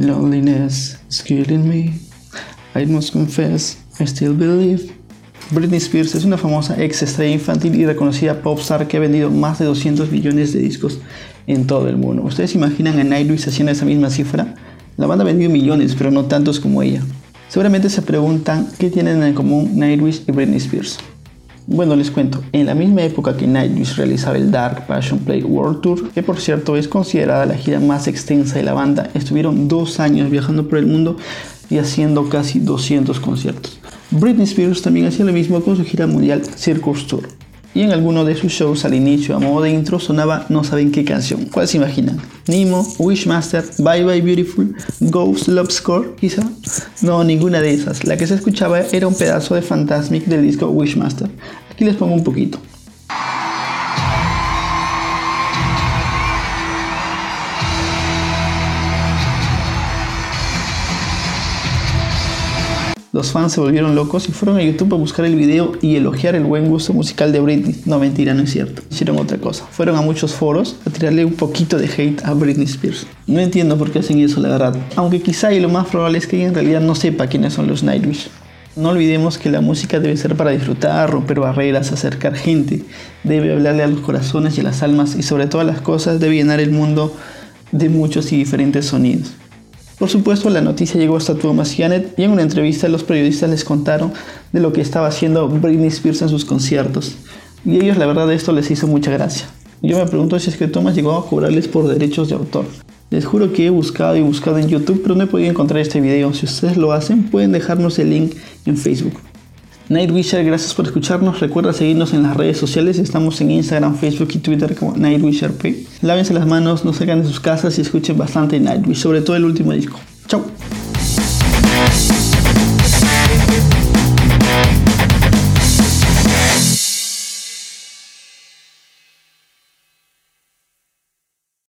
loneliness is killing me. I must confess, I still believe. Britney Spears es una famosa ex estrella infantil y reconocida popstar que ha vendido más de 200 millones de discos en todo el mundo. ¿Ustedes imaginan a Nightwish haciendo esa misma cifra? La banda ha vendido millones, pero no tantos como ella. Seguramente se preguntan qué tienen en común Nightwish y Britney Spears. Bueno, les cuento, en la misma época que Nightwish realizaba el Dark Passion Play World Tour, que por cierto es considerada la gira más extensa de la banda, estuvieron dos años viajando por el mundo y haciendo casi 200 conciertos. Britney Spears también hacía lo mismo con su gira mundial Circus Tour. Y en alguno de sus shows al inicio, a modo de intro, sonaba no saben qué canción. ¿Cuál se imaginan? Nemo, Wishmaster, Bye Bye Beautiful, Ghost Love Score, quizá. No, ninguna de esas. La que se escuchaba era un pedazo de Fantasmic del disco Wishmaster. Aquí les pongo un poquito. Los fans se volvieron locos y fueron a YouTube a buscar el video y elogiar el buen gusto musical de Britney. No, mentira, no es cierto. Hicieron otra cosa. Fueron a muchos foros a tirarle un poquito de hate a Britney Spears. No entiendo por qué hacen eso, la verdad. Aunque quizá y lo más probable es que ella en realidad no sepa quiénes son los Nightwish. No olvidemos que la música debe ser para disfrutar, romper barreras, acercar gente, debe hablarle a los corazones y a las almas y sobre todas las cosas debe llenar el mundo de muchos y diferentes sonidos. Por supuesto, la noticia llegó hasta Thomas Janet y en una entrevista los periodistas les contaron de lo que estaba haciendo Britney Spears en sus conciertos. Y ellos, la verdad, esto les hizo mucha gracia. Yo me pregunto si es que Thomas llegó a cobrarles por derechos de autor. Les juro que he buscado y buscado en YouTube, pero no he podido encontrar este video. Si ustedes lo hacen, pueden dejarnos el link en Facebook. Nightwisher, gracias por escucharnos. Recuerda seguirnos en las redes sociales. Estamos en Instagram, Facebook y Twitter como Nightwisher P. Lávense las manos, no salgan de sus casas y escuchen bastante Nightwish, sobre todo el último disco.